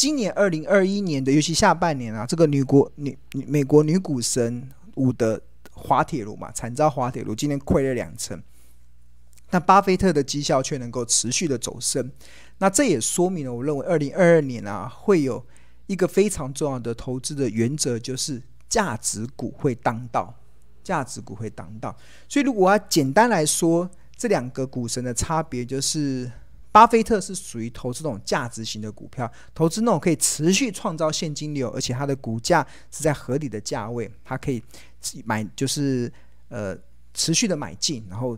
今年二零二一年的，尤其下半年啊，这个女国女美国女股神伍德滑铁卢嘛，惨遭滑铁卢，今年亏了两成。但巴菲特的绩效却能够持续的走升，那这也说明了，我认为二零二二年啊，会有一个非常重要的投资的原则，就是价值股会当道，价值股会当道。所以，如果要简单来说，这两个股神的差别就是，巴菲特是属于投资这种价值型的股票，投资那种可以持续创造现金流，而且它的股价是在合理的价位，它可以买，就是呃持续的买进，然后。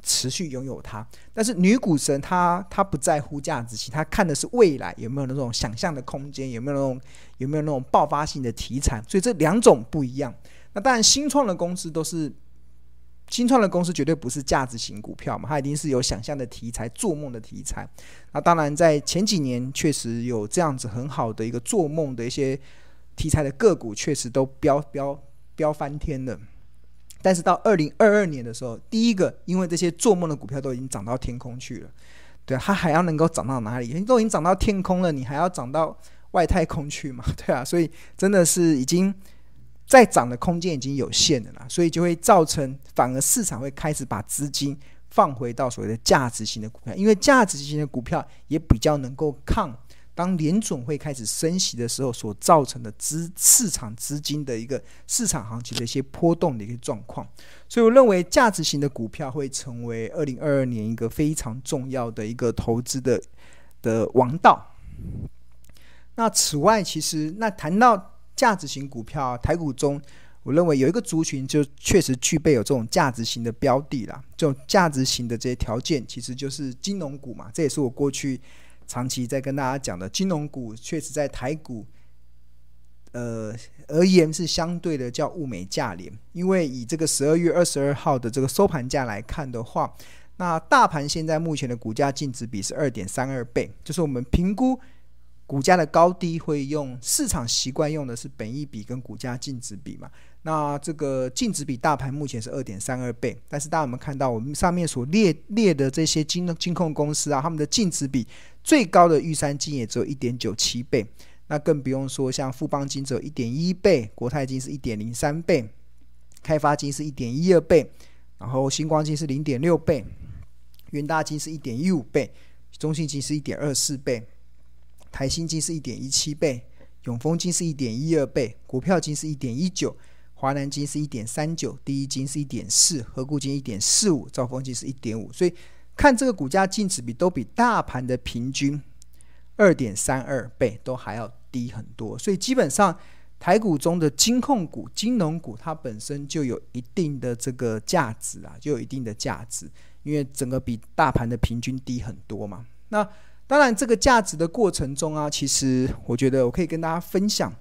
持续拥有它，但是女股神她她不在乎价值型，她看的是未来有没有那种想象的空间，有没有那种有没有那种爆发性的题材，所以这两种不一样。那当然，新创的公司都是新创的公司，绝对不是价值型股票嘛，它一定是有想象的题材、做梦的题材。那当然，在前几年确实有这样子很好的一个做梦的一些题材的个股，确实都飙飙飙翻天了。但是到二零二二年的时候，第一个，因为这些做梦的股票都已经涨到天空去了，对，它还要能够涨到哪里？都已经涨到天空了，你还要涨到外太空去嘛？对啊，所以真的是已经再涨的空间已经有限了啦，所以就会造成反而市场会开始把资金放回到所谓的价值型的股票，因为价值型的股票也比较能够抗。当联总会开始升息的时候，所造成的资市场资金的一个市场行情的一些波动的一个状况，所以我认为价值型的股票会成为二零二二年一个非常重要的一个投资的的王道。那此外，其实那谈到价值型股票，台股中我认为有一个族群就确实具备有这种价值型的标的啦，这种价值型的这些条件，其实就是金融股嘛，这也是我过去。长期在跟大家讲的金融股，确实在台股，呃而言是相对的叫物美价廉。因为以这个十二月二十二号的这个收盘价来看的话，那大盘现在目前的股价净值比是二点三二倍，就是我们评估股价的高低会用市场习惯用的是本益比跟股价净值比嘛。那这个净值比大盘目前是二点三二倍，但是大家有没有看到我们上面所列列的这些金金控公司啊，他们的净值比最高的玉山金也只有一点九七倍，那更不用说像富邦金只有一点一倍，国泰金是一点零三倍，开发金是一点一二倍，然后星光金是零点六倍，元大金是一点一五倍，中信金是一点二四倍，台新金是一点一七倍，永丰金是一点一二倍，股票金是一点一九。华南金是一点三九，第一金是一点四，合库金一点四五，兆丰金是一点五，所以看这个股价净值比都比大盘的平均二点三二倍都还要低很多，所以基本上台股中的金控股、金融股它本身就有一定的这个价值啊，就有一定的价值，因为整个比大盘的平均低很多嘛。那当然这个价值的过程中啊，其实我觉得我可以跟大家分享，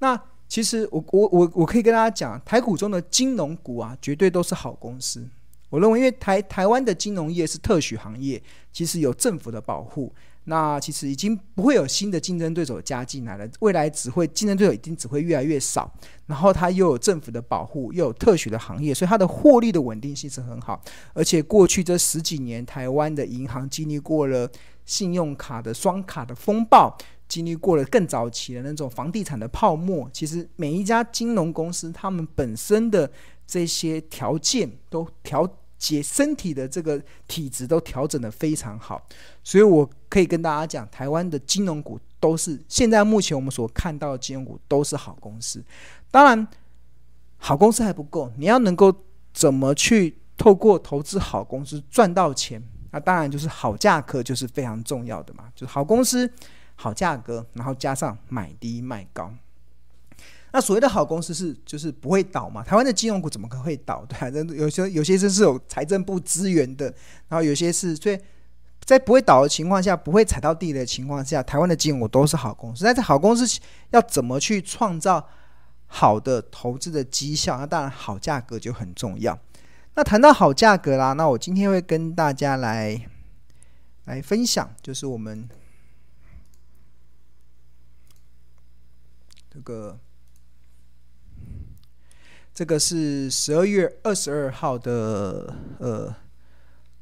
那。其实我我我我可以跟大家讲，台股中的金融股啊，绝对都是好公司。我认为，因为台台湾的金融业是特许行业，其实有政府的保护，那其实已经不会有新的竞争对手加进来了。未来只会竞争对手一定只会越来越少。然后它又有政府的保护，又有特许的行业，所以它的获利的稳定性是很好。而且过去这十几年，台湾的银行经历过了信用卡的双卡的风暴。经历过了更早期的那种房地产的泡沫，其实每一家金融公司，他们本身的这些条件都调节，身体的这个体质都调整得非常好，所以我可以跟大家讲，台湾的金融股都是现在目前我们所看到的金融股都是好公司。当然，好公司还不够，你要能够怎么去透过投资好公司赚到钱，那当然就是好价格就是非常重要的嘛，就是好公司。好价格，然后加上买低卖高。那所谓的好公司是就是不会倒嘛？台湾的金融股怎么可能会倒？对啊，有些有些是是有财政部资源的，然后有些是所以在不会倒的情况下，不会踩到地的情况下，台湾的金融股都是好公司。但是好公司要怎么去创造好的投资的绩效？那当然好价格就很重要。那谈到好价格啦，那我今天会跟大家来来分享，就是我们。这个，这个是十二月二十二号的呃《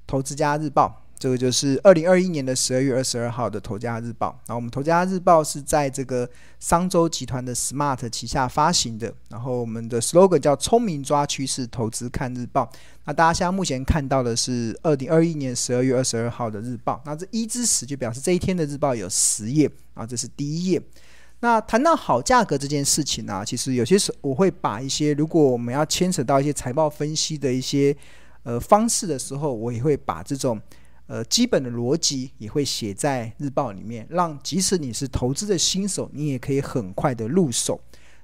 投资家日报》这个就是二零二一年的十二月二十二号的《头家日报》。然后我们《头家日报》是在这个商周集团的 Smart 旗下发行的。然后我们的 slogan 叫“聪明抓趋势，投资看日报”。那大家现在目前看到的是二零二一年十二月二十二号的日报。那这一至十就表示这一天的日报有十页啊，这是第一页。那谈到好价格这件事情呢、其实有些时候我会把一些如果我们要牵扯到一些财报分析的一些呃方式的时候，我也会把这种。呃，基本的逻辑也会写在日报里面，让即使你是投资的新手，你也可以很快的入手。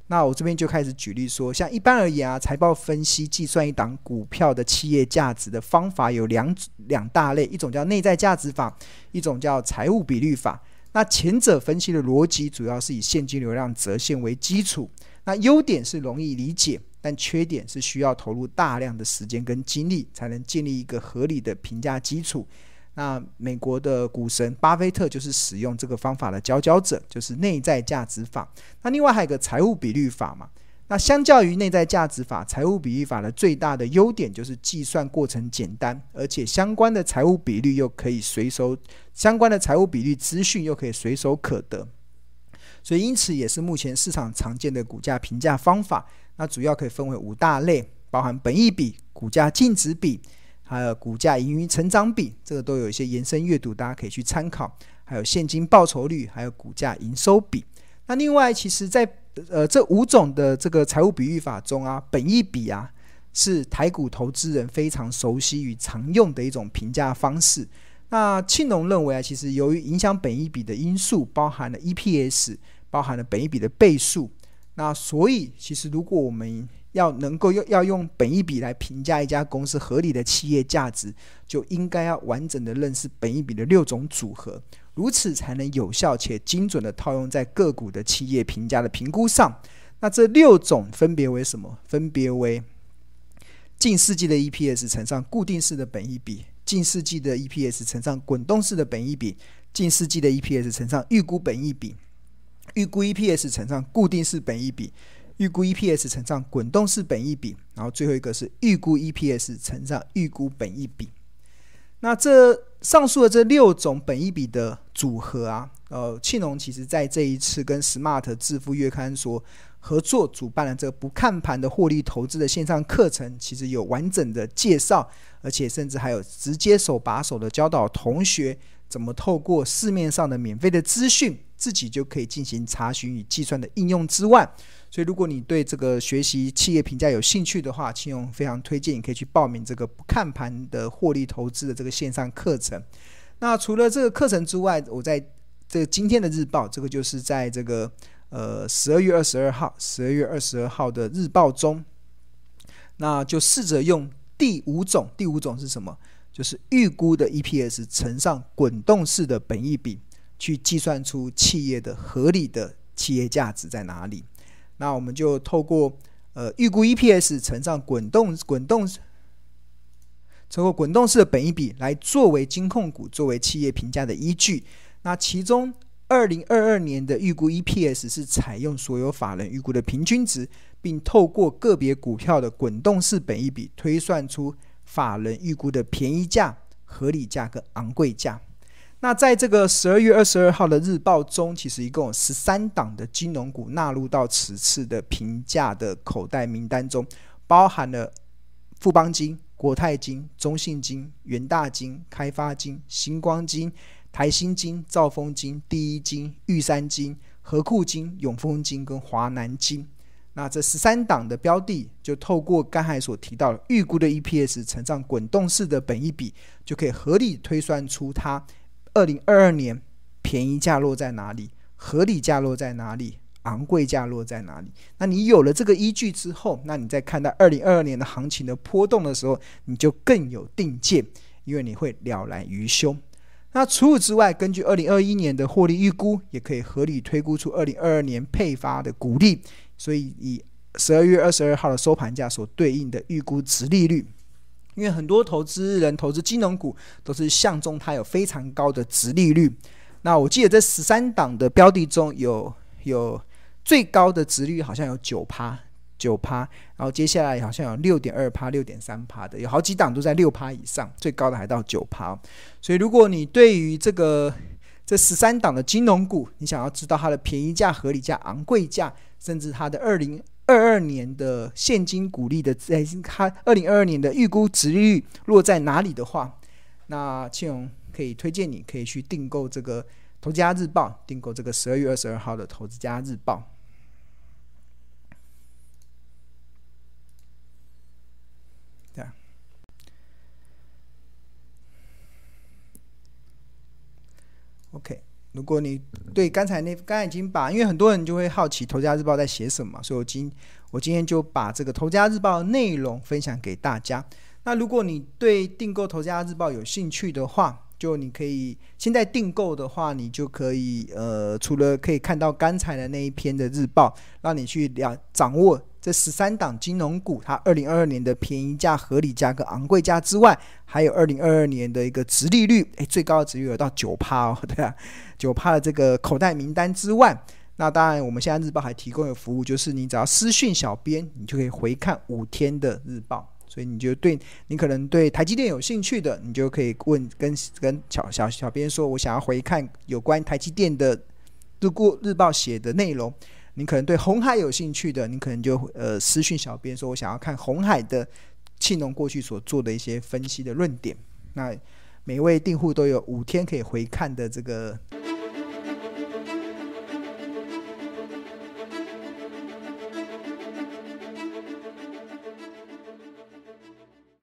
那我这边就开始举例说，像一般而言啊，财报分析计算一档股票的企业价值的方法有两两大类，一种叫内在价值法，一种叫财务比率法。那前者分析的逻辑主要是以现金流量折现为基础，那优点是容易理解，但缺点是需要投入大量的时间跟精力，才能建立一个合理的评价基础。那美国的股神巴菲特就是使用这个方法的佼佼者，就是内在价值法。那另外还有一个财务比率法嘛？那相较于内在价值法，财务比率法的最大的优点就是计算过程简单，而且相关的财务比率又可以随手，相关的财务比率资讯又可以随手可得。所以因此也是目前市场常见的股价评价方法。那主要可以分为五大类，包含本益比、股价净值比。还有股价盈余成长比，这个都有一些延伸阅读，大家可以去参考。还有现金报酬率，还有股价营收比。那另外，其实，在呃这五种的这个财务比喻法中啊，本一比啊是台股投资人非常熟悉与常用的一种评价方式。那庆隆认为啊，其实由于影响本一比的因素包含了 EPS，包含了本一比的倍数。那所以，其实如果我们要能够用要用本益比来评价一家公司合理的企业价值，就应该要完整的认识本益比的六种组合，如此才能有效且精准的套用在个股的企业评价的评估上。那这六种分别为什么？分别为近世纪的 EPS 乘上固定式的本益比，近世纪的 EPS 乘上滚动式的本益比，近世纪的 EPS 乘上预估本益比，预估 EPS 乘上固定式本益比。预估 EPS 乘上滚动式本益比，然后最后一个是预估 EPS 乘上预估本益比。那这上述的这六种本益比的组合啊，呃，庆隆其实在这一次跟 Smart 致富月刊所合作主办的这个不看盘的获利投资的线上课程，其实有完整的介绍，而且甚至还有直接手把手的教导同学怎么透过市面上的免费的资讯，自己就可以进行查询与计算的应用之外。所以，如果你对这个学习企业评价有兴趣的话，请用非常推荐你可以去报名这个不看盘的获利投资的这个线上课程。那除了这个课程之外，我在这个今天的日报，这个就是在这个呃十二月二十二号，十二月二十二号的日报中，那就试着用第五种，第五种是什么？就是预估的 EPS 乘上滚动式的本益比，去计算出企业的合理的企业价值在哪里。那我们就透过呃预估 EPS 乘上滚动滚动，透过滚动式的本益比来作为金控股作为企业评价的依据。那其中二零二二年的预估 EPS 是采用所有法人预估的平均值，并透过个别股票的滚动式本益比推算出法人预估的便宜价、合理价跟昂贵价。那在这个十二月二十二号的日报中，其实一共有十三档的金融股纳入到此次的评价的口袋名单中，包含了富邦金、国泰金、中信金、元大金、开发金、星光金、台新金、兆丰金、第一金、玉山金、和库金、永丰金跟华南金。那这十三档的标的，就透过刚才所提到的预估的 EPS 乘上滚动式的本益比，就可以合理推算出它。二零二二年便宜价落在哪里？合理价落在哪里？昂贵价落在哪里？那你有了这个依据之后，那你在看到二零二二年的行情的波动的时候，你就更有定见，因为你会了然于胸。那除此之外，根据二零二一年的获利预估，也可以合理推估出二零二二年配发的股利。所以以十二月二十二号的收盘价所对应的预估殖利率。因为很多投资人投资金融股都是相中它有非常高的殖利率。那我记得这十三档的标的中有有最高的殖利率好像有九趴，九趴，然后接下来好像有六点二趴、六点三趴的，有好几档都在六趴以上，最高的还到九趴。所以如果你对于这个这十三档的金融股，你想要知道它的便宜价、合理价、昂贵价，甚至它的二零二二年的现金股利的，在它二零二二年的预估值率落在哪里的话，那庆荣可以推荐你可以去订购这个《投资家日报》，订购这个十二月二十二号的《投资家日报》。如果你对刚才那刚才已经把，因为很多人就会好奇《投家日报》在写什么，所以我今我今天就把这个《投家日报》内容分享给大家。那如果你对订购《投家日报》有兴趣的话，就你可以现在订购的话，你就可以呃，除了可以看到刚才的那一篇的日报，让你去了掌握这十三档金融股它二零二二年的便宜价、合理价跟昂贵价之外，还有二零二二年的一个殖利率，诶，最高的殖利率有到九趴哦，对啊，九趴的这个口袋名单之外，那当然我们现在日报还提供有服务，就是你只要私讯小编，你就可以回看五天的日报。所以你就对你可能对台积电有兴趣的，你就可以问跟跟小小小编说，我想要回看有关台积电的日过日报写的内容。你可能对红海有兴趣的，你可能就呃私讯小编说，我想要看红海的庆农过去所做的一些分析的论点。那每位订户都有五天可以回看的这个。